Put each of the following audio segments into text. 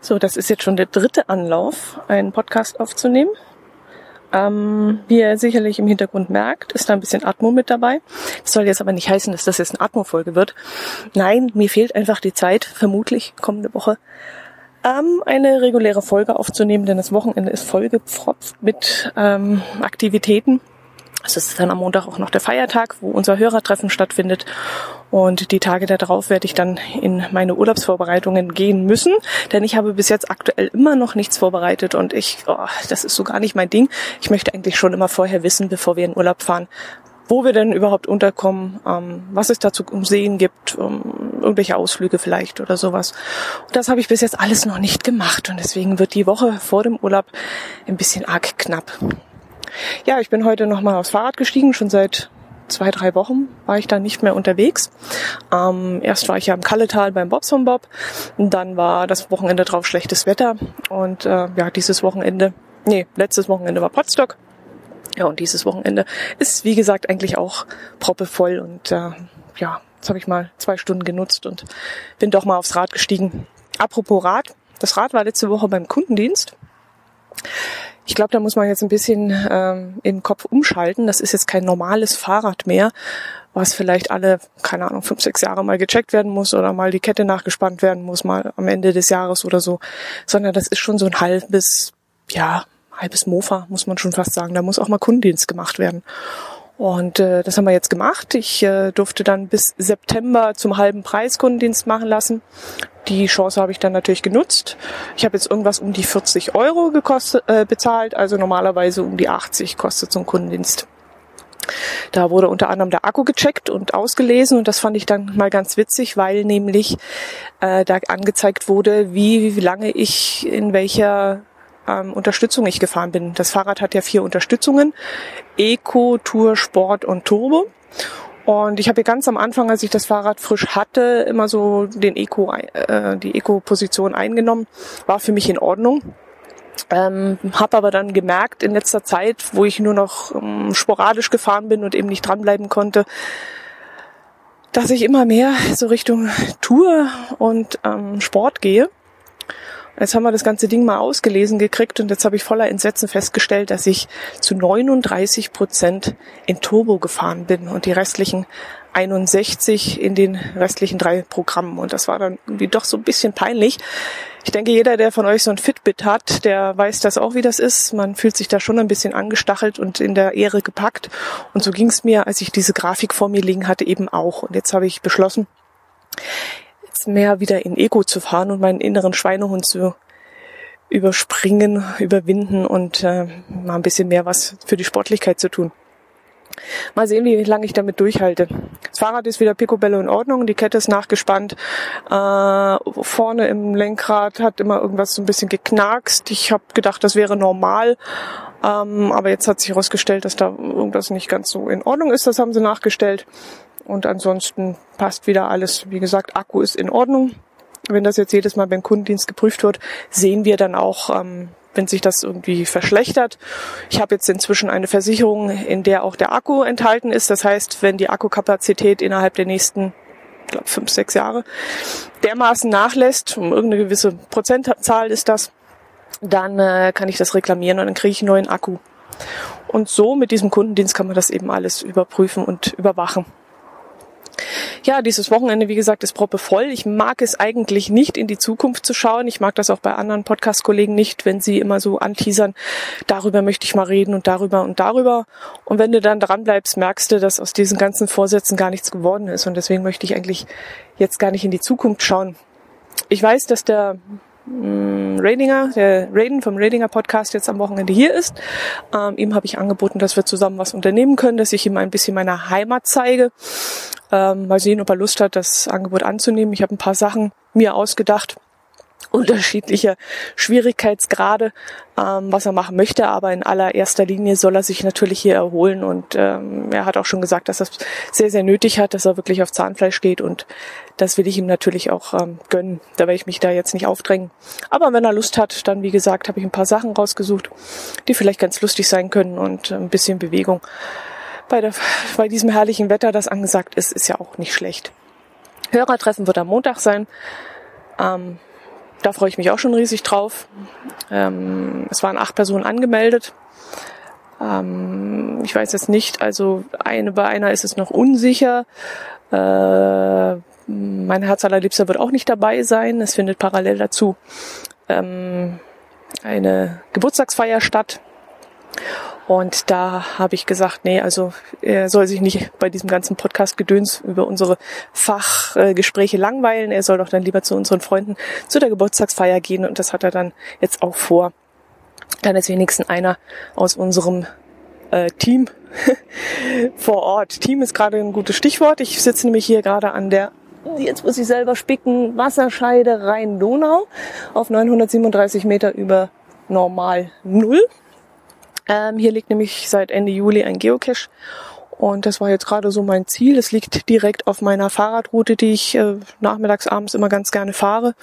So, das ist jetzt schon der dritte Anlauf, einen Podcast aufzunehmen. Ähm, wie ihr sicherlich im Hintergrund merkt, ist da ein bisschen Atmo mit dabei. Das soll jetzt aber nicht heißen, dass das jetzt eine Atmo-Folge wird. Nein, mir fehlt einfach die Zeit, vermutlich kommende Woche, ähm, eine reguläre Folge aufzunehmen, denn das Wochenende ist vollgepfropft mit ähm, Aktivitäten. Es ist dann am Montag auch noch der Feiertag, wo unser Hörertreffen stattfindet. Und die Tage darauf werde ich dann in meine Urlaubsvorbereitungen gehen müssen, denn ich habe bis jetzt aktuell immer noch nichts vorbereitet und ich, oh, das ist so gar nicht mein Ding. Ich möchte eigentlich schon immer vorher wissen, bevor wir in Urlaub fahren, wo wir denn überhaupt unterkommen, ähm, was es dazu um Sehen gibt, um, irgendwelche Ausflüge vielleicht oder sowas. Und das habe ich bis jetzt alles noch nicht gemacht und deswegen wird die Woche vor dem Urlaub ein bisschen arg knapp. Ja, ich bin heute nochmal aufs Fahrrad gestiegen, schon seit zwei, drei Wochen war ich da nicht mehr unterwegs. Ähm, erst war ich ja im Kalletal beim Bobson Bob, dann war das Wochenende drauf schlechtes Wetter und äh, ja, dieses Wochenende, nee, letztes Wochenende war Potsdok. Ja, und dieses Wochenende ist, wie gesagt, eigentlich auch proppevoll und äh, ja, jetzt habe ich mal zwei Stunden genutzt und bin doch mal aufs Rad gestiegen. Apropos Rad, das Rad war letzte Woche beim Kundendienst. Ich glaube, da muss man jetzt ein bisschen ähm, im Kopf umschalten. Das ist jetzt kein normales Fahrrad mehr, was vielleicht alle, keine Ahnung, fünf, sechs Jahre mal gecheckt werden muss oder mal die Kette nachgespannt werden muss, mal am Ende des Jahres oder so. Sondern das ist schon so ein halbes, ja, halbes Mofa, muss man schon fast sagen. Da muss auch mal Kundendienst gemacht werden. Und äh, das haben wir jetzt gemacht. Ich äh, durfte dann bis September zum halben Preis Kundendienst machen lassen. Die Chance habe ich dann natürlich genutzt. Ich habe jetzt irgendwas um die 40 Euro gekostet, äh, bezahlt, also normalerweise um die 80 kostet so ein Kundendienst. Da wurde unter anderem der Akku gecheckt und ausgelesen und das fand ich dann mal ganz witzig, weil nämlich äh, da angezeigt wurde, wie, wie lange ich in welcher ähm, Unterstützung ich gefahren bin. Das Fahrrad hat ja vier Unterstützungen. Eco, Tour, Sport und Turbo. Und ich habe hier ganz am Anfang, als ich das Fahrrad frisch hatte, immer so den Eco, äh, die Eco-Position eingenommen. War für mich in Ordnung. Ähm, habe aber dann gemerkt in letzter Zeit, wo ich nur noch ähm, sporadisch gefahren bin und eben nicht dranbleiben konnte, dass ich immer mehr so Richtung Tour und ähm, Sport gehe. Jetzt haben wir das ganze Ding mal ausgelesen gekriegt und jetzt habe ich voller Entsetzen festgestellt, dass ich zu 39 Prozent in Turbo gefahren bin und die restlichen 61 in den restlichen drei Programmen. Und das war dann irgendwie doch so ein bisschen peinlich. Ich denke, jeder, der von euch so ein Fitbit hat, der weiß das auch, wie das ist. Man fühlt sich da schon ein bisschen angestachelt und in der Ehre gepackt. Und so ging es mir, als ich diese Grafik vor mir liegen hatte, eben auch. Und jetzt habe ich beschlossen, mehr wieder in Ego zu fahren und meinen inneren Schweinehund zu überspringen, überwinden und äh, mal ein bisschen mehr was für die Sportlichkeit zu tun. Mal sehen, wie lange ich damit durchhalte. Das Fahrrad ist wieder picobello in Ordnung, die Kette ist nachgespannt. Äh, vorne im Lenkrad hat immer irgendwas so ein bisschen geknarkst. Ich habe gedacht, das wäre normal. Ähm, aber jetzt hat sich herausgestellt, dass da irgendwas nicht ganz so in Ordnung ist. Das haben sie nachgestellt. Und ansonsten passt wieder alles. Wie gesagt, Akku ist in Ordnung. Wenn das jetzt jedes Mal beim Kundendienst geprüft wird, sehen wir dann auch, ähm, wenn sich das irgendwie verschlechtert. Ich habe jetzt inzwischen eine Versicherung, in der auch der Akku enthalten ist. Das heißt, wenn die Akkukapazität innerhalb der nächsten glaub, fünf, sechs Jahre dermaßen nachlässt, um irgendeine gewisse Prozentzahl ist das, dann äh, kann ich das reklamieren und dann kriege ich einen neuen Akku. Und so mit diesem Kundendienst kann man das eben alles überprüfen und überwachen. Ja, dieses Wochenende, wie gesagt, ist proppevoll. Ich mag es eigentlich nicht, in die Zukunft zu schauen. Ich mag das auch bei anderen Podcast-Kollegen nicht, wenn sie immer so anteasern, darüber möchte ich mal reden und darüber und darüber. Und wenn du dann dran bleibst, merkst du, dass aus diesen ganzen Vorsätzen gar nichts geworden ist. Und deswegen möchte ich eigentlich jetzt gar nicht in die Zukunft schauen. Ich weiß, dass der Mm, Radinger, der Raiden vom Radinger Podcast jetzt am Wochenende hier ist. Ähm, ihm habe ich angeboten, dass wir zusammen was unternehmen können, dass ich ihm ein bisschen meiner Heimat zeige. Ähm, mal sehen, ob er Lust hat, das Angebot anzunehmen. Ich habe ein paar Sachen mir ausgedacht unterschiedlicher Schwierigkeitsgrade, ähm, was er machen möchte, aber in allererster Linie soll er sich natürlich hier erholen und ähm, er hat auch schon gesagt, dass er es sehr, sehr nötig hat, dass er wirklich auf Zahnfleisch geht und das will ich ihm natürlich auch ähm, gönnen. Da werde ich mich da jetzt nicht aufdrängen. Aber wenn er Lust hat, dann wie gesagt, habe ich ein paar Sachen rausgesucht, die vielleicht ganz lustig sein können und ein bisschen Bewegung bei, der, bei diesem herrlichen Wetter, das angesagt ist, ist ja auch nicht schlecht. Hörertreffen wird am Montag sein. Ähm, da freue ich mich auch schon riesig drauf. Ähm, es waren acht Personen angemeldet. Ähm, ich weiß jetzt nicht, also eine bei einer ist es noch unsicher. Äh, mein Herz allerliebster wird auch nicht dabei sein. Es findet parallel dazu ähm, eine Geburtstagsfeier statt. Und da habe ich gesagt, nee, also er soll sich nicht bei diesem ganzen Podcast-Gedöns über unsere Fachgespräche langweilen. Er soll doch dann lieber zu unseren Freunden zu der Geburtstagsfeier gehen. Und das hat er dann jetzt auch vor. Dann ist wenigstens einer aus unserem äh, Team vor Ort. Team ist gerade ein gutes Stichwort. Ich sitze nämlich hier gerade an der jetzt muss ich selber spicken, Wasserscheide Rhein-Donau auf 937 Meter über normal Null. Ähm, hier liegt nämlich seit Ende Juli ein Geocache und das war jetzt gerade so mein Ziel. Es liegt direkt auf meiner Fahrradroute, die ich äh, nachmittags, abends immer ganz gerne fahre.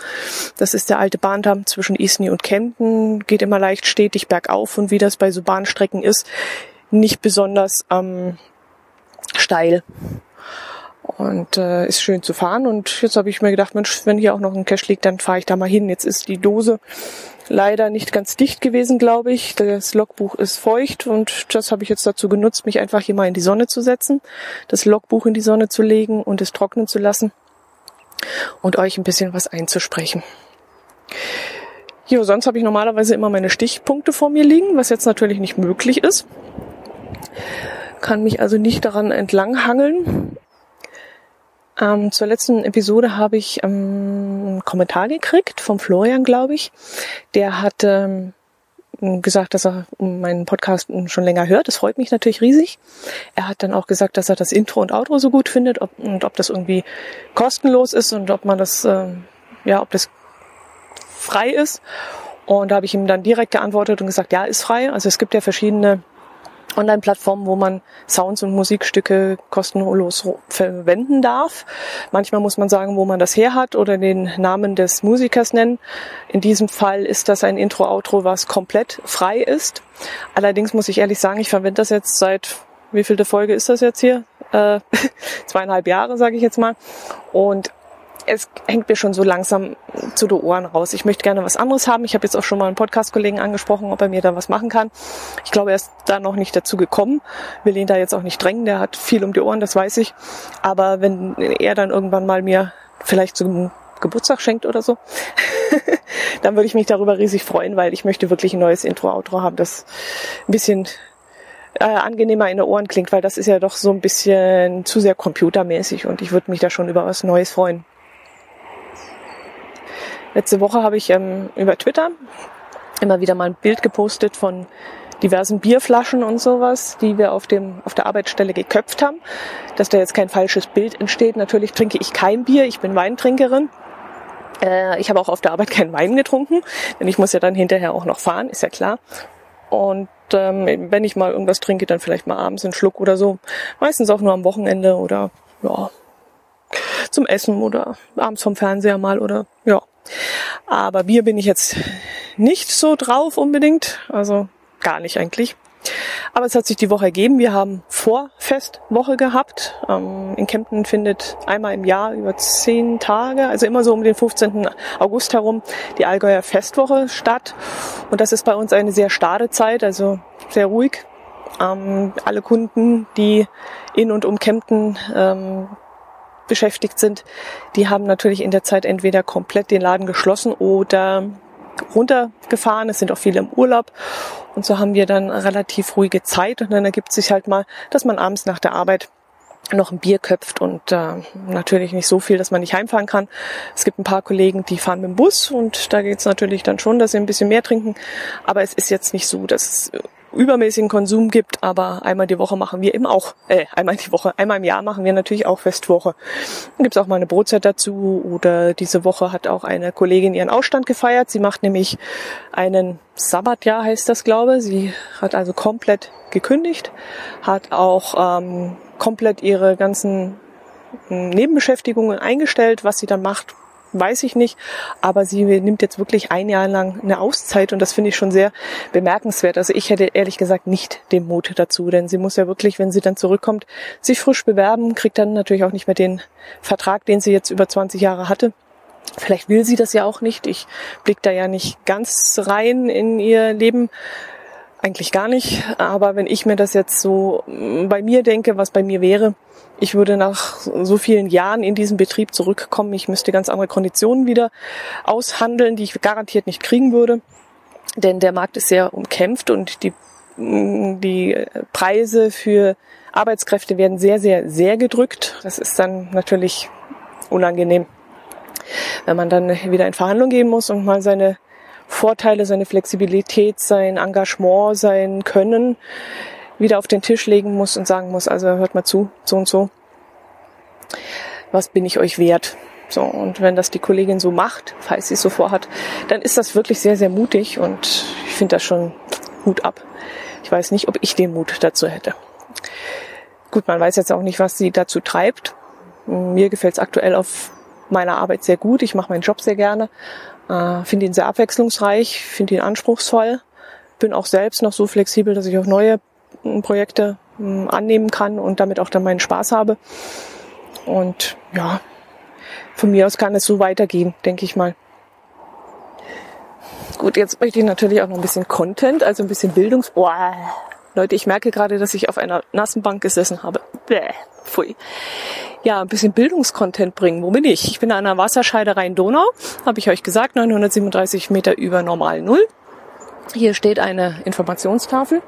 Das ist der alte Bahndamm zwischen Isny und Kempten. Geht immer leicht stetig bergauf und wie das bei so Bahnstrecken ist, nicht besonders ähm, steil. Und äh, ist schön zu fahren. Und jetzt habe ich mir gedacht, Mensch, wenn hier auch noch ein Cache liegt, dann fahre ich da mal hin. Jetzt ist die Dose leider nicht ganz dicht gewesen, glaube ich. Das Logbuch ist feucht und das habe ich jetzt dazu genutzt, mich einfach hier mal in die Sonne zu setzen, das Logbuch in die Sonne zu legen und es trocknen zu lassen und euch ein bisschen was einzusprechen. Jo, sonst habe ich normalerweise immer meine Stichpunkte vor mir liegen, was jetzt natürlich nicht möglich ist. Kann mich also nicht daran entlanghangeln. Ähm, zur letzten Episode habe ich ähm, einen Kommentar gekriegt vom Florian, glaube ich. Der hat ähm, gesagt, dass er meinen Podcast schon länger hört. Das freut mich natürlich riesig. Er hat dann auch gesagt, dass er das Intro und Outro so gut findet ob, und ob das irgendwie kostenlos ist und ob man das, äh, ja, ob das frei ist. Und da habe ich ihm dann direkt geantwortet und gesagt, ja, ist frei. Also es gibt ja verschiedene Online-Plattformen, wo man Sounds und Musikstücke kostenlos verwenden darf. Manchmal muss man sagen, wo man das her hat oder den Namen des Musikers nennen. In diesem Fall ist das ein Intro-Outro, was komplett frei ist. Allerdings muss ich ehrlich sagen, ich verwende das jetzt seit, wie viel der Folge ist das jetzt hier? Äh, zweieinhalb Jahre, sage ich jetzt mal. Und es hängt mir schon so langsam zu den Ohren raus. Ich möchte gerne was anderes haben. Ich habe jetzt auch schon mal einen Podcast-Kollegen angesprochen, ob er mir da was machen kann. Ich glaube, er ist da noch nicht dazu gekommen. Will ihn da jetzt auch nicht drängen. Der hat viel um die Ohren, das weiß ich. Aber wenn er dann irgendwann mal mir vielleicht zum Geburtstag schenkt oder so, dann würde ich mich darüber riesig freuen, weil ich möchte wirklich ein neues Intro-Outro haben, das ein bisschen äh, angenehmer in den Ohren klingt, weil das ist ja doch so ein bisschen zu sehr computermäßig und ich würde mich da schon über was Neues freuen. Letzte Woche habe ich ähm, über Twitter immer wieder mal ein Bild gepostet von diversen Bierflaschen und sowas, die wir auf dem auf der Arbeitsstelle geköpft haben, dass da jetzt kein falsches Bild entsteht. Natürlich trinke ich kein Bier, ich bin Weintrinkerin. Äh, ich habe auch auf der Arbeit keinen Wein getrunken, denn ich muss ja dann hinterher auch noch fahren, ist ja klar. Und ähm, wenn ich mal irgendwas trinke, dann vielleicht mal abends einen Schluck oder so. Meistens auch nur am Wochenende oder ja zum Essen oder abends vom Fernseher mal oder ja. Aber Bier bin ich jetzt nicht so drauf unbedingt. Also gar nicht eigentlich. Aber es hat sich die Woche ergeben. Wir haben Vorfestwoche gehabt. Ähm, in Kempten findet einmal im Jahr über zehn Tage, also immer so um den 15. August herum, die Allgäuer Festwoche statt. Und das ist bei uns eine sehr starre Zeit, also sehr ruhig. Ähm, alle Kunden, die in und um Kempten ähm, beschäftigt sind, die haben natürlich in der Zeit entweder komplett den Laden geschlossen oder runtergefahren. Es sind auch viele im Urlaub. Und so haben wir dann relativ ruhige Zeit. Und dann ergibt sich halt mal, dass man abends nach der Arbeit noch ein Bier köpft und äh, natürlich nicht so viel, dass man nicht heimfahren kann. Es gibt ein paar Kollegen, die fahren mit dem Bus und da geht's natürlich dann schon, dass sie ein bisschen mehr trinken. Aber es ist jetzt nicht so, dass übermäßigen Konsum gibt, aber einmal die Woche machen wir eben auch, äh, einmal die Woche, einmal im Jahr machen wir natürlich auch Festwoche. Dann gibt's auch mal eine Brotzeit dazu oder diese Woche hat auch eine Kollegin ihren Ausstand gefeiert. Sie macht nämlich einen Sabbatjahr, heißt das, glaube Sie hat also komplett gekündigt, hat auch ähm, komplett ihre ganzen hm, Nebenbeschäftigungen eingestellt, was sie dann macht, weiß ich nicht, aber sie nimmt jetzt wirklich ein Jahr lang eine Auszeit und das finde ich schon sehr bemerkenswert. Also ich hätte ehrlich gesagt nicht den Mut dazu, denn sie muss ja wirklich, wenn sie dann zurückkommt, sich frisch bewerben, kriegt dann natürlich auch nicht mehr den Vertrag, den sie jetzt über 20 Jahre hatte. Vielleicht will sie das ja auch nicht. Ich blick da ja nicht ganz rein in ihr Leben. Eigentlich gar nicht. Aber wenn ich mir das jetzt so bei mir denke, was bei mir wäre, ich würde nach so vielen Jahren in diesem Betrieb zurückkommen. Ich müsste ganz andere Konditionen wieder aushandeln, die ich garantiert nicht kriegen würde. Denn der Markt ist sehr umkämpft und die, die Preise für Arbeitskräfte werden sehr, sehr, sehr gedrückt. Das ist dann natürlich unangenehm, wenn man dann wieder in Verhandlungen gehen muss und mal seine Vorteile, seine Flexibilität, sein Engagement, sein Können wieder auf den Tisch legen muss und sagen muss, also hört mal zu, so und so. Was bin ich euch wert? So, und wenn das die Kollegin so macht, falls sie es so vorhat, dann ist das wirklich sehr, sehr mutig und ich finde das schon Hut ab. Ich weiß nicht, ob ich den Mut dazu hätte. Gut, man weiß jetzt auch nicht, was sie dazu treibt. Mir gefällt es aktuell auf meiner Arbeit sehr gut. Ich mache meinen Job sehr gerne, äh, finde ihn sehr abwechslungsreich, finde ihn anspruchsvoll, bin auch selbst noch so flexibel, dass ich auch neue Projekte hm, annehmen kann und damit auch dann meinen Spaß habe. Und ja, von mir aus kann es so weitergehen, denke ich mal. Gut, jetzt möchte ich natürlich auch noch ein bisschen Content, also ein bisschen Bildungs... Oh, Leute, ich merke gerade, dass ich auf einer nassen Bank gesessen habe. Bäh, pfui. Ja, ein bisschen Bildungskontent bringen. Wo bin ich? Ich bin an einer Wasserscheide Rhein-Donau, habe ich euch gesagt, 937 Meter über Normal Null. Hier steht eine Informationstafel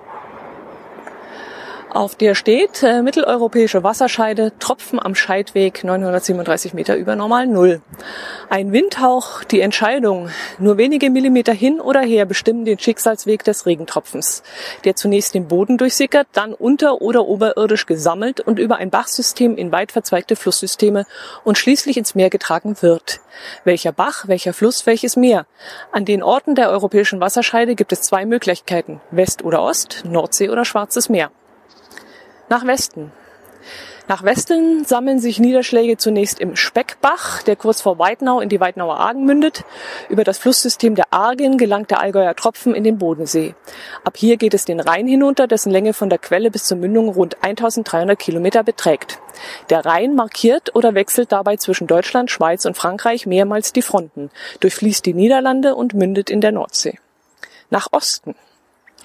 auf der steht äh, mitteleuropäische Wasserscheide, Tropfen am Scheidweg 937 Meter über Normal Null. Ein Windhauch, die Entscheidung, nur wenige Millimeter hin oder her bestimmen den Schicksalsweg des Regentropfens, der zunächst den Boden durchsickert, dann unter- oder oberirdisch gesammelt und über ein Bachsystem in weit verzweigte Flusssysteme und schließlich ins Meer getragen wird. Welcher Bach, welcher Fluss, welches Meer? An den Orten der europäischen Wasserscheide gibt es zwei Möglichkeiten, West oder Ost, Nordsee oder Schwarzes Meer. Nach Westen. Nach Westen sammeln sich Niederschläge zunächst im Speckbach, der kurz vor Weidnau in die Weidnauer Argen mündet. Über das Flusssystem der Argen gelangt der Allgäuer Tropfen in den Bodensee. Ab hier geht es den Rhein hinunter, dessen Länge von der Quelle bis zur Mündung rund 1300 Kilometer beträgt. Der Rhein markiert oder wechselt dabei zwischen Deutschland, Schweiz und Frankreich mehrmals die Fronten, durchfließt die Niederlande und mündet in der Nordsee. Nach Osten.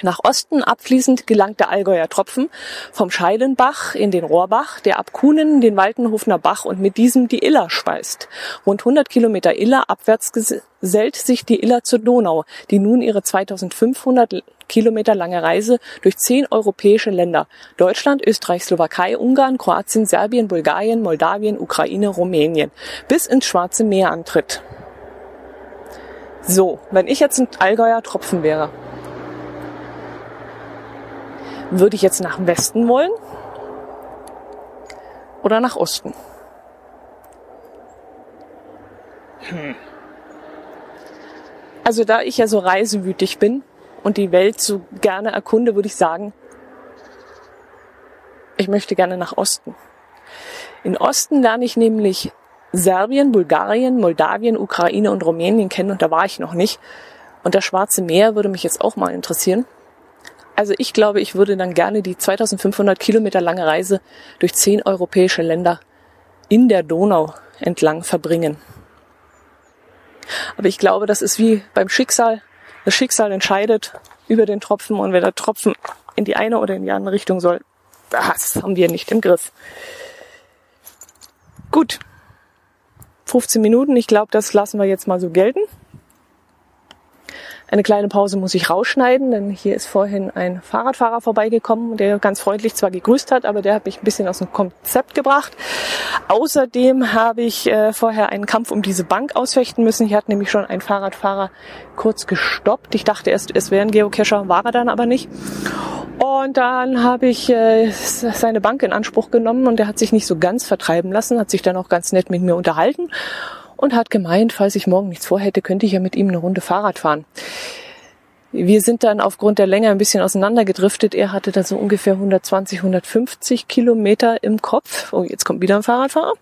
Nach Osten abfließend gelangt der Allgäuer Tropfen vom Scheidenbach in den Rohrbach, der ab Kuhnen den Waltenhofener Bach und mit diesem die Iller speist. Rund 100 Kilometer Iller abwärts gesellt sich die Iller zur Donau, die nun ihre 2500 Kilometer lange Reise durch zehn europäische Länder Deutschland, Österreich, Slowakei, Ungarn, Kroatien, Serbien, Bulgarien, Moldawien, Ukraine, Rumänien bis ins Schwarze Meer antritt. So, wenn ich jetzt ein Allgäuer Tropfen wäre, würde ich jetzt nach Westen wollen oder nach Osten? Hm. Also da ich ja so reisewütig bin und die Welt so gerne erkunde, würde ich sagen, ich möchte gerne nach Osten. In Osten lerne ich nämlich Serbien, Bulgarien, Moldawien, Ukraine und Rumänien kennen und da war ich noch nicht. Und das Schwarze Meer würde mich jetzt auch mal interessieren. Also ich glaube, ich würde dann gerne die 2500 Kilometer lange Reise durch zehn europäische Länder in der Donau entlang verbringen. Aber ich glaube, das ist wie beim Schicksal. Das Schicksal entscheidet über den Tropfen und wer der Tropfen in die eine oder in die andere Richtung soll, das haben wir nicht im Griff. Gut. 15 Minuten, ich glaube, das lassen wir jetzt mal so gelten. Eine kleine Pause muss ich rausschneiden, denn hier ist vorhin ein Fahrradfahrer vorbeigekommen, der ganz freundlich zwar gegrüßt hat, aber der hat mich ein bisschen aus dem Konzept gebracht. Außerdem habe ich äh, vorher einen Kampf um diese Bank ausfechten müssen. Hier hat nämlich schon ein Fahrradfahrer kurz gestoppt. Ich dachte erst, es wäre ein Geocacher, war er dann aber nicht. Und dann habe ich äh, seine Bank in Anspruch genommen und er hat sich nicht so ganz vertreiben lassen, hat sich dann auch ganz nett mit mir unterhalten und hat gemeint, falls ich morgen nichts vorhätte, könnte ich ja mit ihm eine Runde Fahrrad fahren. Wir sind dann aufgrund der Länge ein bisschen auseinandergedriftet. Er hatte dann so ungefähr 120, 150 Kilometer im Kopf. Oh, jetzt kommt wieder ein Fahrradfahrer.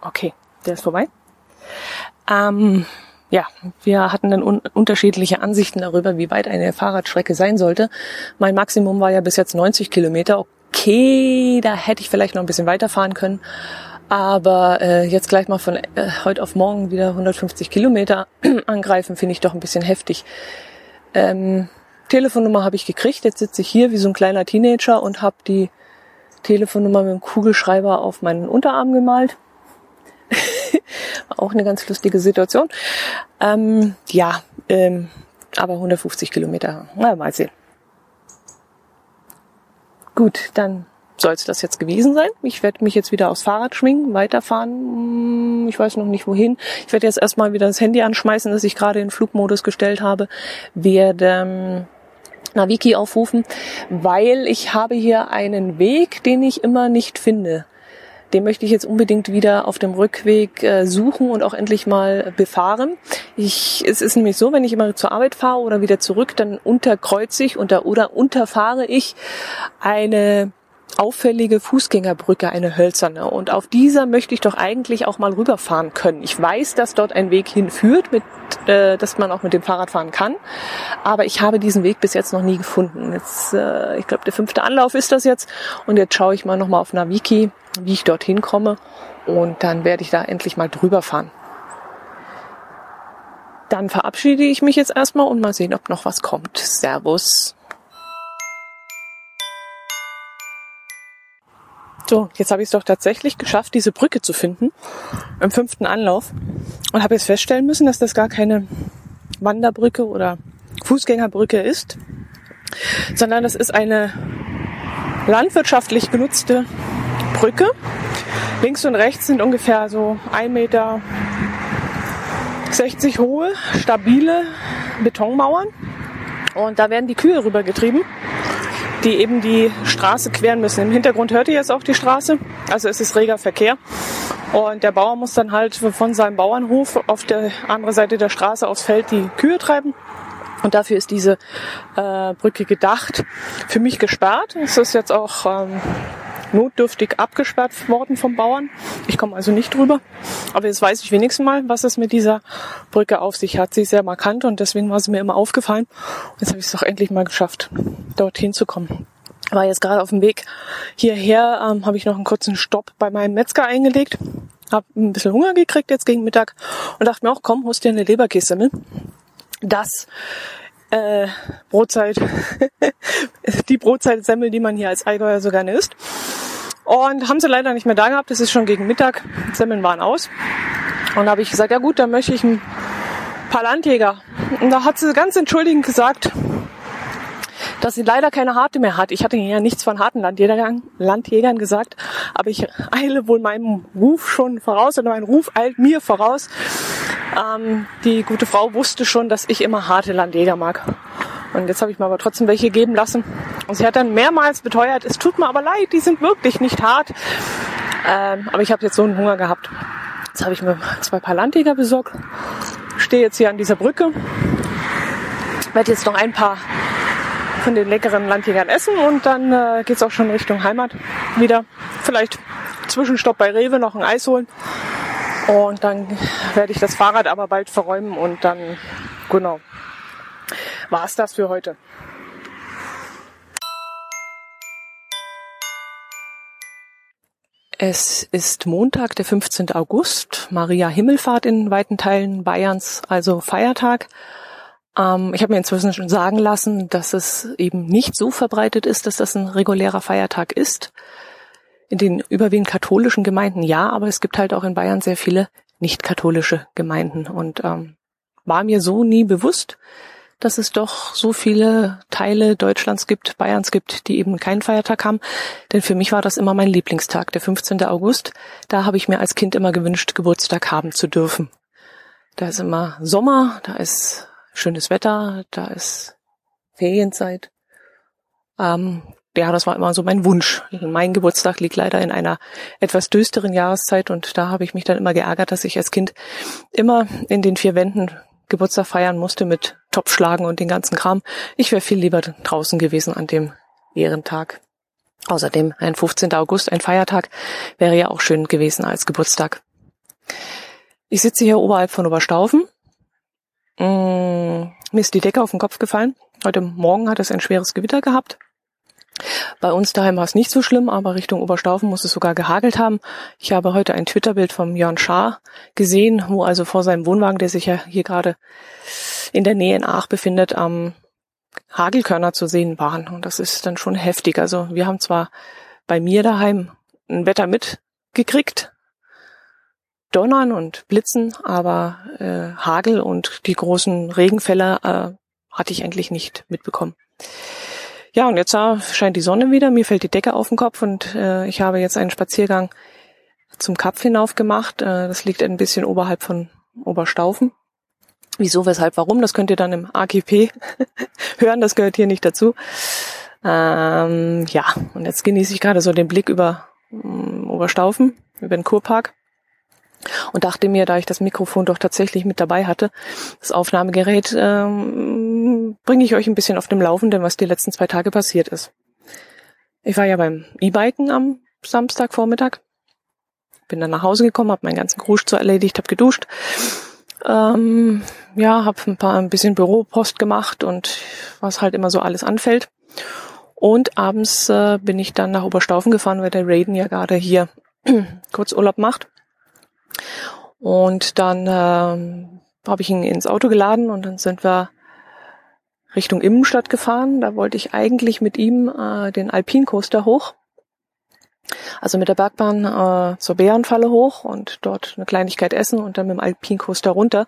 Okay, der ist vorbei. Ähm, ja, wir hatten dann un unterschiedliche Ansichten darüber, wie weit eine Fahrradstrecke sein sollte. Mein Maximum war ja bis jetzt 90 Kilometer okay, da hätte ich vielleicht noch ein bisschen weiterfahren können. Aber äh, jetzt gleich mal von äh, heute auf morgen wieder 150 Kilometer angreifen, finde ich doch ein bisschen heftig. Ähm, Telefonnummer habe ich gekriegt. Jetzt sitze ich hier wie so ein kleiner Teenager und habe die Telefonnummer mit dem Kugelschreiber auf meinen Unterarm gemalt. Auch eine ganz lustige Situation. Ähm, ja, ähm, aber 150 Kilometer. Na, mal sehen. Gut, dann soll es das jetzt gewesen sein. Ich werde mich jetzt wieder aufs Fahrrad schwingen, weiterfahren. Hm, ich weiß noch nicht wohin. Ich werde jetzt erstmal wieder das Handy anschmeißen, das ich gerade in Flugmodus gestellt habe. Werde ähm, Naviki aufrufen, weil ich habe hier einen Weg, den ich immer nicht finde. Den möchte ich jetzt unbedingt wieder auf dem Rückweg äh, suchen und auch endlich mal befahren. Ich, es ist nämlich so, wenn ich immer zur Arbeit fahre oder wieder zurück, dann unterkreuze ich unter, oder unterfahre ich eine auffällige Fußgängerbrücke, eine hölzerne. Und auf dieser möchte ich doch eigentlich auch mal rüberfahren können. Ich weiß, dass dort ein Weg hinführt, mit, äh, dass man auch mit dem Fahrrad fahren kann. Aber ich habe diesen Weg bis jetzt noch nie gefunden. Jetzt, äh, ich glaube, der fünfte Anlauf ist das jetzt. Und jetzt schaue ich mal nochmal auf Naviki, wie ich dorthin komme. Und dann werde ich da endlich mal drüber fahren. Dann verabschiede ich mich jetzt erstmal und mal sehen, ob noch was kommt. Servus. So, jetzt habe ich es doch tatsächlich geschafft, diese Brücke zu finden im fünften Anlauf und habe jetzt feststellen müssen, dass das gar keine Wanderbrücke oder Fußgängerbrücke ist, sondern das ist eine landwirtschaftlich genutzte Brücke. Links und rechts sind ungefähr so 1,60 Meter hohe, stabile Betonmauern. Und da werden die Kühe rübergetrieben die eben die Straße queren müssen. Im Hintergrund hört ihr jetzt auch die Straße, also es ist reger Verkehr. Und der Bauer muss dann halt von seinem Bauernhof auf der anderen Seite der Straße aufs Feld die Kühe treiben. Und dafür ist diese äh, Brücke gedacht. Für mich gesperrt. Es ist jetzt auch ähm, notdürftig abgesperrt worden vom Bauern. Ich komme also nicht drüber. Aber jetzt weiß ich wenigstens mal, was es mit dieser Brücke auf sich hat. Sie ist sehr markant und deswegen war sie mir immer aufgefallen. Jetzt habe ich es doch endlich mal geschafft, dorthin zu kommen. War jetzt gerade auf dem Weg hierher, ähm, habe ich noch einen kurzen Stopp bei meinem Metzger eingelegt. Hab ein bisschen Hunger gekriegt jetzt gegen Mittag und dachte mir auch, komm, holst dir eine Leberkässemmel. Das äh, Brotzeit, die Brotzeit-Semmel, die man hier als Allgäuer so gerne isst. Und haben sie leider nicht mehr da gehabt. Es ist schon gegen Mittag. Semmeln waren aus. Und da habe ich gesagt, ja gut, dann möchte ich ein paar Landjäger. Und da hat sie ganz entschuldigend gesagt, dass sie leider keine harte mehr hat. Ich hatte ja nichts von harten Landjägern, Landjägern gesagt, aber ich eile wohl meinem Ruf schon voraus oder mein Ruf eilt mir voraus. Ähm, die gute Frau wusste schon, dass ich immer harte Landjäger mag. Und jetzt habe ich mir aber trotzdem welche geben lassen. Und sie hat dann mehrmals beteuert, es tut mir aber leid, die sind wirklich nicht hart. Ähm, aber ich habe jetzt so einen Hunger gehabt. Jetzt habe ich mir zwei Paar Landjäger besorgt. Stehe jetzt hier an dieser Brücke. Werde jetzt noch ein paar von den leckeren Landjägern essen und dann äh, geht es auch schon Richtung Heimat wieder. Vielleicht Zwischenstopp bei Rewe noch ein Eis holen. Und dann werde ich das Fahrrad aber bald verräumen und dann, genau, war es das für heute. Es ist Montag, der 15. August, Maria Himmelfahrt in weiten Teilen Bayerns, also Feiertag. Ähm, ich habe mir inzwischen schon sagen lassen, dass es eben nicht so verbreitet ist, dass das ein regulärer Feiertag ist. In den überwiegend katholischen Gemeinden ja, aber es gibt halt auch in Bayern sehr viele nicht katholische Gemeinden und ähm, war mir so nie bewusst, dass es doch so viele Teile Deutschlands gibt, Bayerns gibt, die eben keinen Feiertag haben. Denn für mich war das immer mein Lieblingstag, der 15. August. Da habe ich mir als Kind immer gewünscht, Geburtstag haben zu dürfen. Da ist immer Sommer, da ist schönes Wetter, da ist Ferienzeit. Ähm, ja, das war immer so mein Wunsch. Mein Geburtstag liegt leider in einer etwas düsteren Jahreszeit und da habe ich mich dann immer geärgert, dass ich als Kind immer in den vier Wänden Geburtstag feiern musste mit Topfschlagen und den ganzen Kram. Ich wäre viel lieber draußen gewesen an dem Ehrentag. Außerdem ein 15. August, ein Feiertag, wäre ja auch schön gewesen als Geburtstag. Ich sitze hier oberhalb von Oberstaufen. Mmh, mir ist die Decke auf den Kopf gefallen. Heute Morgen hat es ein schweres Gewitter gehabt. Bei uns daheim war es nicht so schlimm, aber Richtung Oberstaufen muss es sogar gehagelt haben. Ich habe heute ein Twitter-Bild vom Jörn Schaar gesehen, wo also vor seinem Wohnwagen, der sich ja hier gerade in der Nähe in Aach befindet, am Hagelkörner zu sehen waren. Und das ist dann schon heftig. Also wir haben zwar bei mir daheim ein Wetter mitgekriegt, Donnern und Blitzen, aber äh, Hagel und die großen Regenfälle äh, hatte ich eigentlich nicht mitbekommen. Ja, und jetzt scheint die Sonne wieder, mir fällt die Decke auf den Kopf und äh, ich habe jetzt einen Spaziergang zum Kap hinauf gemacht. Äh, das liegt ein bisschen oberhalb von Oberstaufen. Wieso, weshalb, warum, das könnt ihr dann im AGP hören, das gehört hier nicht dazu. Ähm, ja, und jetzt genieße ich gerade so den Blick über ähm, Oberstaufen, über den Kurpark und dachte mir, da ich das Mikrofon doch tatsächlich mit dabei hatte, das Aufnahmegerät, ähm, bringe ich euch ein bisschen auf dem Laufenden, was die letzten zwei Tage passiert ist. Ich war ja beim E-Biken am Samstagvormittag, bin dann nach Hause gekommen, habe meinen ganzen Krusch zu erledigt, habe geduscht, ähm, ja, habe ein paar ein bisschen Büropost gemacht und was halt immer so alles anfällt. Und abends äh, bin ich dann nach Oberstaufen gefahren, weil der Raiden ja gerade hier kurz Urlaub macht. Und dann ähm, habe ich ihn ins Auto geladen und dann sind wir Richtung Immenstadt gefahren. Da wollte ich eigentlich mit ihm äh, den Alpincoaster hoch. Also mit der Bergbahn äh, zur Bärenfalle hoch und dort eine Kleinigkeit essen und dann mit dem Alpincoaster runter.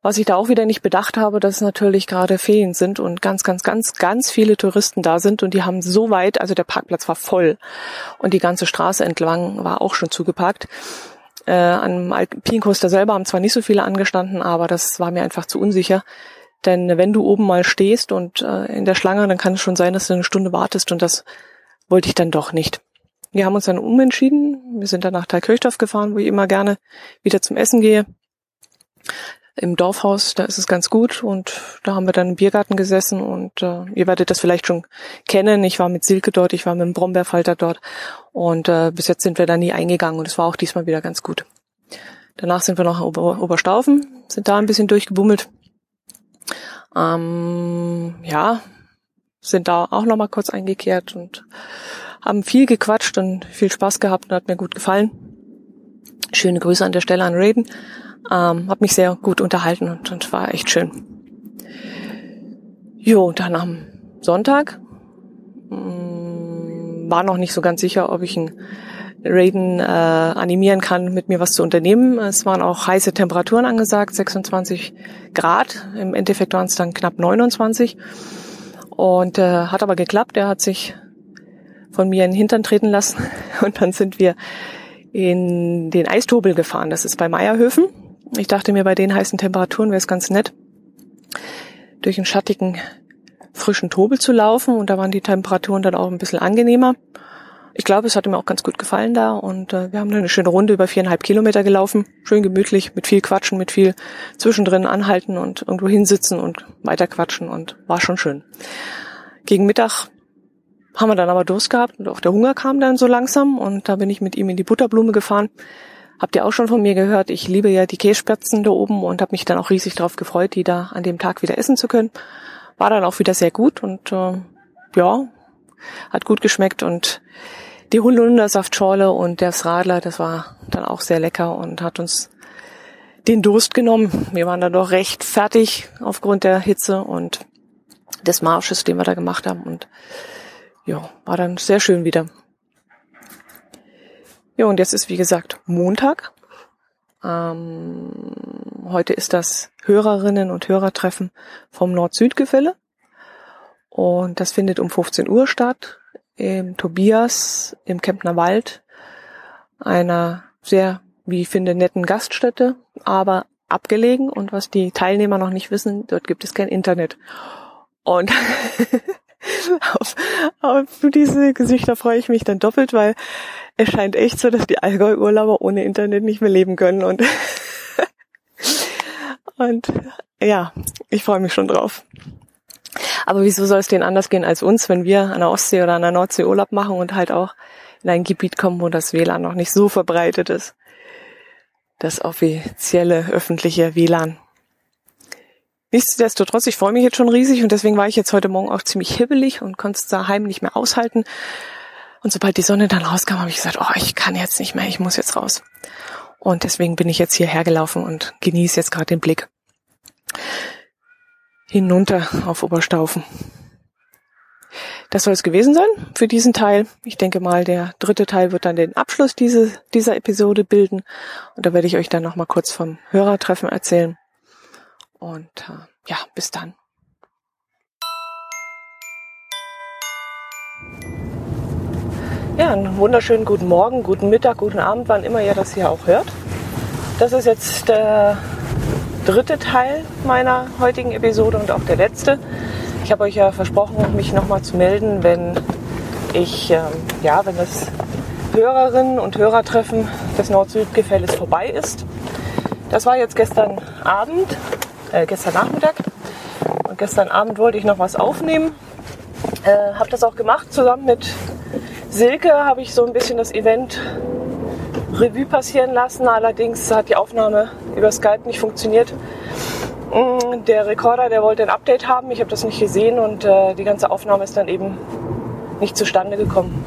Was ich da auch wieder nicht bedacht habe, dass natürlich gerade Ferien sind und ganz, ganz, ganz, ganz viele Touristen da sind und die haben so weit, also der Parkplatz war voll und die ganze Straße entlang war auch schon zugeparkt. Äh, am Alpincoaster selber haben zwar nicht so viele angestanden, aber das war mir einfach zu unsicher. Denn wenn du oben mal stehst und äh, in der Schlange, dann kann es schon sein, dass du eine Stunde wartest und das wollte ich dann doch nicht. Wir haben uns dann umentschieden. Wir sind dann nach Thalkirchdorf gefahren, wo ich immer gerne wieder zum Essen gehe im Dorfhaus, da ist es ganz gut und da haben wir dann im Biergarten gesessen und äh, ihr werdet das vielleicht schon kennen. Ich war mit Silke dort, ich war mit dem Brombeerfalter dort und äh, bis jetzt sind wir da nie eingegangen und es war auch diesmal wieder ganz gut. Danach sind wir noch Ober Oberstaufen, sind da ein bisschen durchgebummelt. Ähm, ja, sind da auch nochmal kurz eingekehrt und haben viel gequatscht und viel Spaß gehabt und hat mir gut gefallen. Schöne Grüße an der Stelle an Raiden. Ähm, hab mich sehr gut unterhalten und, und war echt schön. Jo, dann am Sonntag mh, mm, war noch nicht so ganz sicher, ob ich einen Raiden äh, animieren kann, mit mir was zu unternehmen. Es waren auch heiße Temperaturen angesagt, 26 Grad. Im Endeffekt waren es dann knapp 29. Und äh, hat aber geklappt. Er hat sich von mir in den Hintern treten lassen. Und dann sind wir in den Eistobel gefahren. Das ist bei Meierhöfen. Ich dachte mir, bei den heißen Temperaturen wäre es ganz nett, durch einen schattigen, frischen Tobel zu laufen. Und da waren die Temperaturen dann auch ein bisschen angenehmer. Ich glaube, es hat mir auch ganz gut gefallen da. Und äh, wir haben eine schöne Runde über viereinhalb Kilometer gelaufen. Schön gemütlich, mit viel Quatschen, mit viel zwischendrin anhalten und irgendwo hinsitzen und weiter quatschen. Und war schon schön. Gegen Mittag haben wir dann aber Durst gehabt und auch der Hunger kam dann so langsam. Und da bin ich mit ihm in die Butterblume gefahren Habt ihr auch schon von mir gehört, ich liebe ja die Kässpätzen da oben und habe mich dann auch riesig darauf gefreut, die da an dem Tag wieder essen zu können. War dann auch wieder sehr gut und äh, ja, hat gut geschmeckt und die Holundersaftschorle und das Radler, das war dann auch sehr lecker und hat uns den Durst genommen. Wir waren dann doch recht fertig aufgrund der Hitze und des Marsches, den wir da gemacht haben und ja, war dann sehr schön wieder. Ja, und jetzt ist wie gesagt Montag. Ähm, heute ist das Hörerinnen und Hörertreffen vom Nord-Süd-Gefälle. Und das findet um 15 Uhr statt im Tobias im Kempner Wald, einer sehr, wie ich finde, netten Gaststätte, aber abgelegen. Und was die Teilnehmer noch nicht wissen, dort gibt es kein Internet. Und auf, auf diese Gesichter freue ich mich dann doppelt, weil es scheint echt so, dass die Allgäu-Urlauber ohne Internet nicht mehr leben können. Und, und ja, ich freue mich schon drauf. Aber wieso soll es denen anders gehen als uns, wenn wir an der Ostsee oder an der Nordsee Urlaub machen und halt auch in ein Gebiet kommen, wo das WLAN noch nicht so verbreitet ist? Das offizielle öffentliche WLAN. Nichtsdestotrotz, ich freue mich jetzt schon riesig und deswegen war ich jetzt heute Morgen auch ziemlich hibbelig und konnte es daheim nicht mehr aushalten. Und sobald die Sonne dann rauskam, habe ich gesagt, oh, ich kann jetzt nicht mehr, ich muss jetzt raus. Und deswegen bin ich jetzt hierher gelaufen und genieße jetzt gerade den Blick hinunter auf Oberstaufen. Das soll es gewesen sein für diesen Teil. Ich denke mal, der dritte Teil wird dann den Abschluss diese, dieser Episode bilden. Und da werde ich euch dann nochmal kurz vom Hörertreffen erzählen. Und äh, ja, bis dann. Ja, einen wunderschönen guten Morgen, guten Mittag, guten Abend, wann immer ihr das hier auch hört. Das ist jetzt der dritte Teil meiner heutigen Episode und auch der letzte. Ich habe euch ja versprochen, mich nochmal zu melden, wenn ich, ähm, ja, wenn das Hörerinnen und Hörertreffen des Nord-Süd-Gefälles vorbei ist. Das war jetzt gestern Abend äh, gestern Nachmittag. Und gestern Abend wollte ich noch was aufnehmen. Äh, habe das auch gemacht. Zusammen mit Silke habe ich so ein bisschen das Event Revue passieren lassen. Allerdings hat die Aufnahme über Skype nicht funktioniert. Mm, der Rekorder, der wollte ein Update haben. Ich habe das nicht gesehen und äh, die ganze Aufnahme ist dann eben nicht zustande gekommen.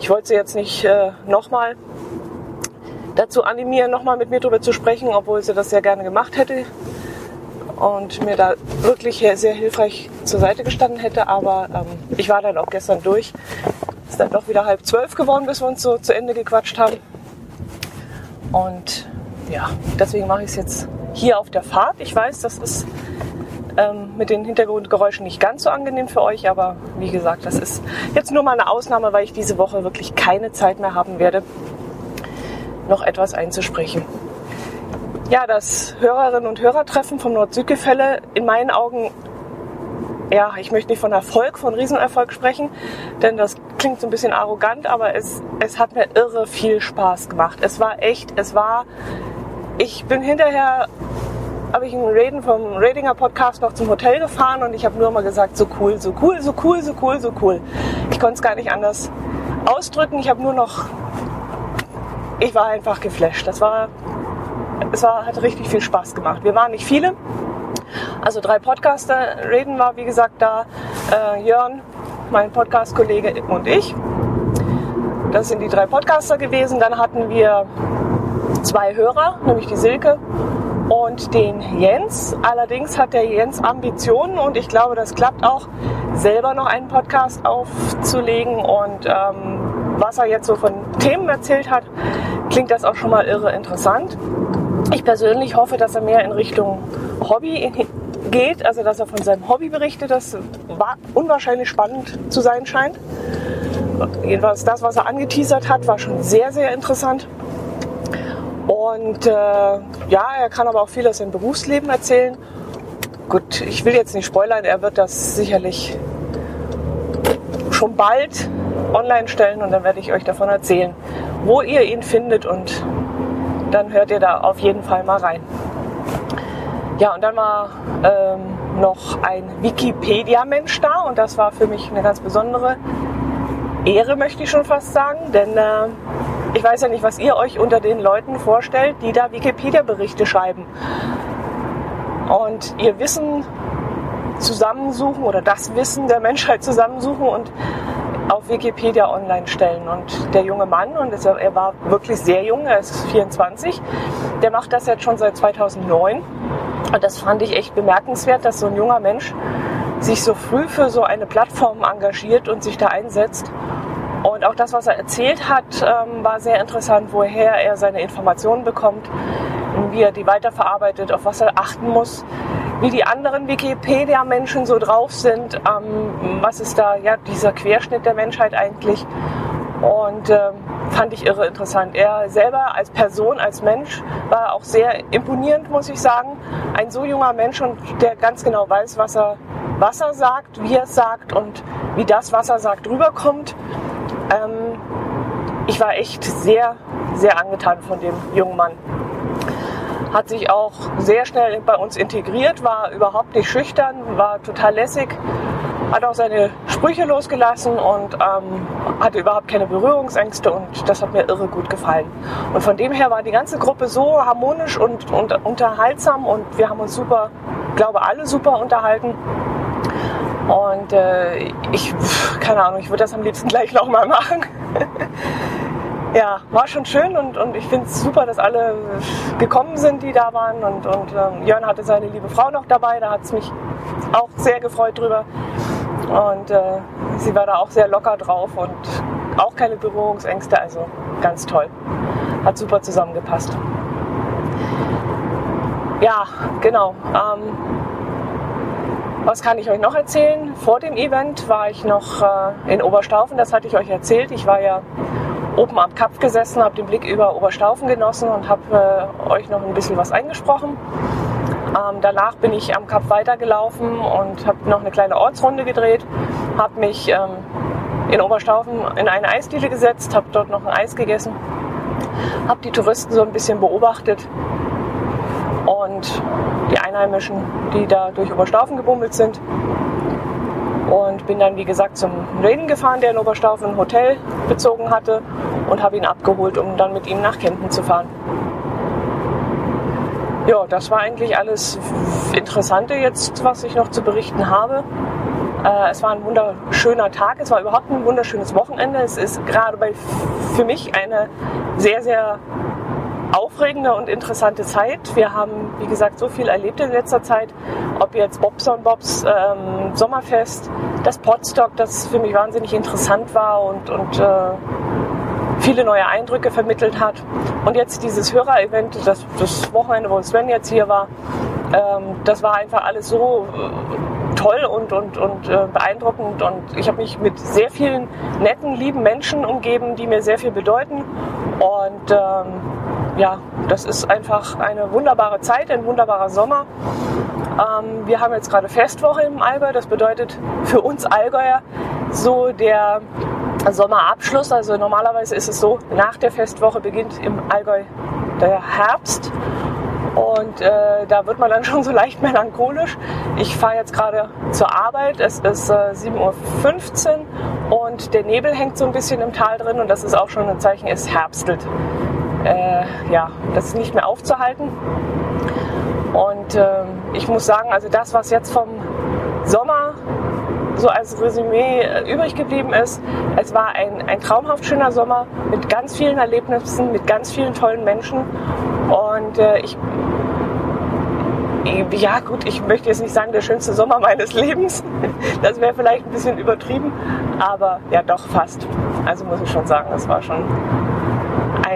Ich wollte sie jetzt nicht äh, nochmal dazu animieren, nochmal mit mir darüber zu sprechen, obwohl sie das sehr gerne gemacht hätte und mir da wirklich sehr hilfreich zur Seite gestanden hätte. Aber ähm, ich war dann auch gestern durch. Es ist dann doch wieder halb zwölf geworden, bis wir uns so zu Ende gequatscht haben. Und ja, deswegen mache ich es jetzt hier auf der Fahrt. Ich weiß, das ist ähm, mit den Hintergrundgeräuschen nicht ganz so angenehm für euch, aber wie gesagt, das ist jetzt nur mal eine Ausnahme, weil ich diese Woche wirklich keine Zeit mehr haben werde, noch etwas einzusprechen ja, das Hörerinnen und Hörertreffen vom Nord-Süd-Gefälle in meinen Augen, ja, ich möchte nicht von Erfolg, von Riesenerfolg sprechen, denn das klingt so ein bisschen arrogant, aber es, es hat mir irre viel Spaß gemacht. Es war echt, es war, ich bin hinterher, habe ich einen Reden vom Radinger Podcast noch zum Hotel gefahren und ich habe nur mal gesagt, so cool, so cool, so cool, so cool, so cool. Ich konnte es gar nicht anders ausdrücken. Ich habe nur noch, ich war einfach geflasht. Das war es war, hat richtig viel Spaß gemacht. Wir waren nicht viele, also drei Podcaster reden war, wie gesagt, da äh, Jörn, mein Podcast-Kollege und ich. Das sind die drei Podcaster gewesen. Dann hatten wir zwei Hörer, nämlich die Silke und den Jens. Allerdings hat der Jens Ambitionen und ich glaube, das klappt auch, selber noch einen Podcast aufzulegen. Und ähm, was er jetzt so von Themen erzählt hat, klingt das auch schon mal irre interessant. Ich persönlich hoffe, dass er mehr in Richtung Hobby geht, also dass er von seinem Hobby berichtet, das unwahrscheinlich spannend zu sein scheint. Jedenfalls das, was er angeteasert hat, war schon sehr, sehr interessant. Und äh, ja, er kann aber auch viel aus seinem Berufsleben erzählen. Gut, ich will jetzt nicht spoilern, er wird das sicherlich schon bald online stellen und dann werde ich euch davon erzählen, wo ihr ihn findet und dann hört ihr da auf jeden Fall mal rein. Ja, und dann war ähm, noch ein Wikipedia-Mensch da und das war für mich eine ganz besondere Ehre, möchte ich schon fast sagen, denn äh, ich weiß ja nicht, was ihr euch unter den Leuten vorstellt, die da Wikipedia-Berichte schreiben. Und ihr Wissen zusammensuchen oder das Wissen der Menschheit zusammensuchen und auf Wikipedia online stellen. Und der junge Mann, und er war wirklich sehr jung, er ist 24, der macht das jetzt schon seit 2009. Und das fand ich echt bemerkenswert, dass so ein junger Mensch sich so früh für so eine Plattform engagiert und sich da einsetzt Und auch das, was er erzählt hat, ähm, war sehr interessant, woher er seine Informationen bekommt, wie er die weiterverarbeitet, auf was er achten muss, wie die anderen Wikipedia-Menschen so drauf sind, ähm, was ist da ja dieser Querschnitt der Menschheit eigentlich. Und äh, fand ich irre interessant. Er selber als Person, als Mensch war auch sehr imponierend, muss ich sagen. Ein so junger Mensch und der ganz genau weiß, was er, was er sagt, wie er es sagt und wie das, was er sagt, rüberkommt. Ähm, ich war echt sehr, sehr angetan von dem jungen Mann. Hat sich auch sehr schnell bei uns integriert, war überhaupt nicht schüchtern, war total lässig, hat auch seine Sprüche losgelassen und ähm, hatte überhaupt keine Berührungsängste und das hat mir irre gut gefallen. Und von dem her war die ganze Gruppe so harmonisch und, und unterhaltsam und wir haben uns super, glaube alle super unterhalten. Und äh, ich, keine Ahnung, ich würde das am liebsten gleich nochmal machen. ja, war schon schön und, und ich finde es super, dass alle gekommen sind, die da waren. Und, und ähm, Jörn hatte seine liebe Frau noch dabei, da hat es mich auch sehr gefreut drüber. Und äh, sie war da auch sehr locker drauf und auch keine Berührungsängste, also ganz toll. Hat super zusammengepasst. Ja, genau. Ähm, was kann ich euch noch erzählen? Vor dem Event war ich noch äh, in Oberstaufen, das hatte ich euch erzählt. Ich war ja oben am Kap gesessen, habe den Blick über Oberstaufen genossen und habe äh, euch noch ein bisschen was eingesprochen. Ähm, danach bin ich am Kap weitergelaufen und habe noch eine kleine Ortsrunde gedreht, habe mich ähm, in Oberstaufen in eine Eisdiele gesetzt, habe dort noch ein Eis gegessen, habe die Touristen so ein bisschen beobachtet und die Einheimischen, die da durch Oberstaufen gebummelt sind. Und bin dann, wie gesagt, zum Reden gefahren, der in Oberstaufen ein Hotel bezogen hatte und habe ihn abgeholt, um dann mit ihm nach Kempten zu fahren. Ja, das war eigentlich alles Interessante jetzt, was ich noch zu berichten habe. Äh, es war ein wunderschöner Tag, es war überhaupt ein wunderschönes Wochenende. Es ist gerade bei, für mich eine sehr, sehr aufregende und interessante Zeit. Wir haben, wie gesagt, so viel erlebt in letzter Zeit. Ob jetzt Bobs on Bobs ähm, Sommerfest, das Podstock, das für mich wahnsinnig interessant war und, und äh, viele neue Eindrücke vermittelt hat. Und jetzt dieses Hörerevent, das, das Wochenende, wo Sven jetzt hier war, ähm, das war einfach alles so äh, toll und, und, und äh, beeindruckend. Und ich habe mich mit sehr vielen netten, lieben Menschen umgeben, die mir sehr viel bedeuten. Und ähm, ja, das ist einfach eine wunderbare Zeit, ein wunderbarer Sommer. Ähm, wir haben jetzt gerade Festwoche im Allgäu. Das bedeutet für uns Allgäuer so der Sommerabschluss. Also normalerweise ist es so, nach der Festwoche beginnt im Allgäu der Herbst. Und äh, da wird man dann schon so leicht melancholisch. Ich fahre jetzt gerade zur Arbeit. Es ist äh, 7.15 Uhr und der Nebel hängt so ein bisschen im Tal drin und das ist auch schon ein Zeichen, es herbstelt äh, ja, das ist nicht mehr aufzuhalten. Und äh, ich muss sagen, also das, was jetzt vom Sommer so als Resümee äh, übrig geblieben ist, es war ein, ein traumhaft schöner Sommer mit ganz vielen Erlebnissen, mit ganz vielen tollen Menschen. Und äh, ich ja gut, ich möchte jetzt nicht sagen, der schönste Sommer meines Lebens. Das wäre vielleicht ein bisschen übertrieben, aber ja doch fast. Also muss ich schon sagen, das war schon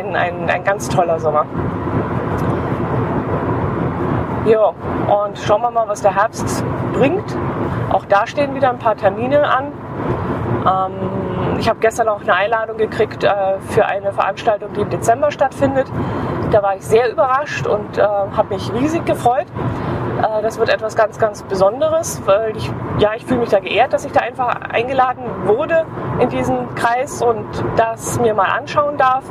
ein, ein, ein ganz toller Sommer. Ja, und schauen wir mal, was der Herbst bringt. Auch da stehen wieder ein paar Termine an. Ähm, ich habe gestern auch eine Einladung gekriegt äh, für eine Veranstaltung, die im Dezember stattfindet. Da war ich sehr überrascht und äh, habe mich riesig gefreut. Äh, das wird etwas ganz, ganz Besonderes, weil ich, ja, ich fühle mich da geehrt, dass ich da einfach eingeladen wurde in diesen Kreis und das mir mal anschauen darf.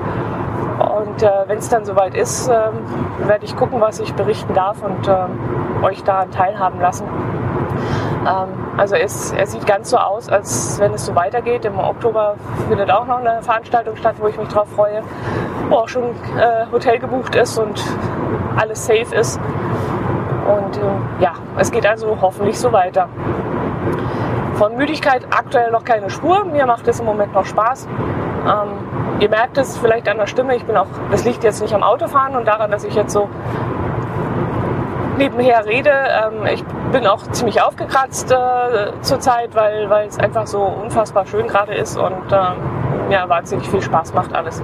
Und äh, wenn es dann soweit ist, äh, werde ich gucken, was ich berichten darf und äh, euch daran teilhaben lassen. Ähm, also es, es, sieht ganz so aus, als wenn es so weitergeht. Im Oktober findet auch noch eine Veranstaltung statt, wo ich mich drauf freue, wo auch schon äh, Hotel gebucht ist und alles safe ist. Und äh, ja, es geht also hoffentlich so weiter. Von Müdigkeit aktuell noch keine Spur. Mir macht es im Moment noch Spaß. Ähm, ihr merkt es vielleicht an der Stimme. Ich bin auch, das liegt jetzt nicht am Autofahren und daran, dass ich jetzt so nebenher rede. Ähm, ich bin auch ziemlich aufgekratzt äh, zurzeit, weil, es einfach so unfassbar schön gerade ist und ähm, mir wahnsinnig viel Spaß macht alles.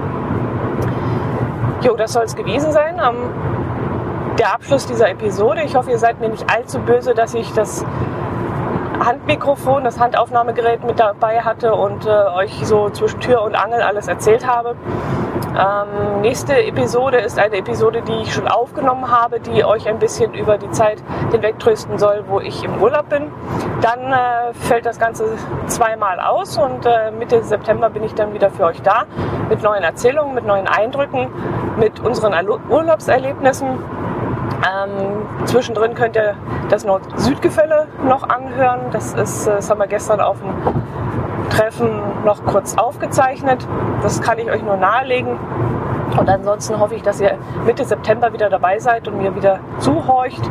Jo, das soll es gewesen sein. Ähm, der Abschluss dieser Episode. Ich hoffe, ihr seid mir nicht allzu böse, dass ich das Handmikrofon, das Handaufnahmegerät mit dabei hatte und äh, euch so zwischen Tür und Angel alles erzählt habe. Ähm, nächste Episode ist eine Episode, die ich schon aufgenommen habe, die euch ein bisschen über die Zeit hinwegtrösten soll, wo ich im Urlaub bin. Dann äh, fällt das Ganze zweimal aus und äh, Mitte September bin ich dann wieder für euch da mit neuen Erzählungen, mit neuen Eindrücken, mit unseren Urlaubserlebnissen. Ähm, zwischendrin könnt ihr das Nord-Süd-Gefälle noch anhören. Das, ist, äh, das haben wir gestern auf dem Treffen noch kurz aufgezeichnet. Das kann ich euch nur nahelegen. Und ansonsten hoffe ich, dass ihr Mitte September wieder dabei seid und mir wieder zuhorcht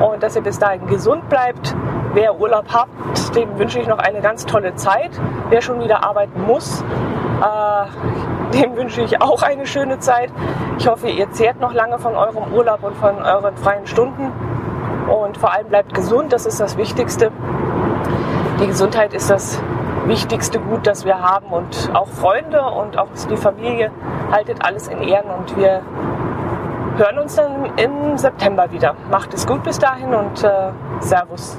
und dass ihr bis dahin gesund bleibt. Wer Urlaub habt, dem wünsche ich noch eine ganz tolle Zeit. Wer schon wieder arbeiten muss, äh, dem wünsche ich auch eine schöne Zeit. Ich hoffe, ihr zehrt noch lange von eurem Urlaub und von euren freien Stunden. Und vor allem bleibt gesund, das ist das Wichtigste. Die Gesundheit ist das wichtigste Gut, das wir haben und auch Freunde und auch die Familie haltet alles in Ehren und wir hören uns dann im September wieder. Macht es gut bis dahin und äh, Servus.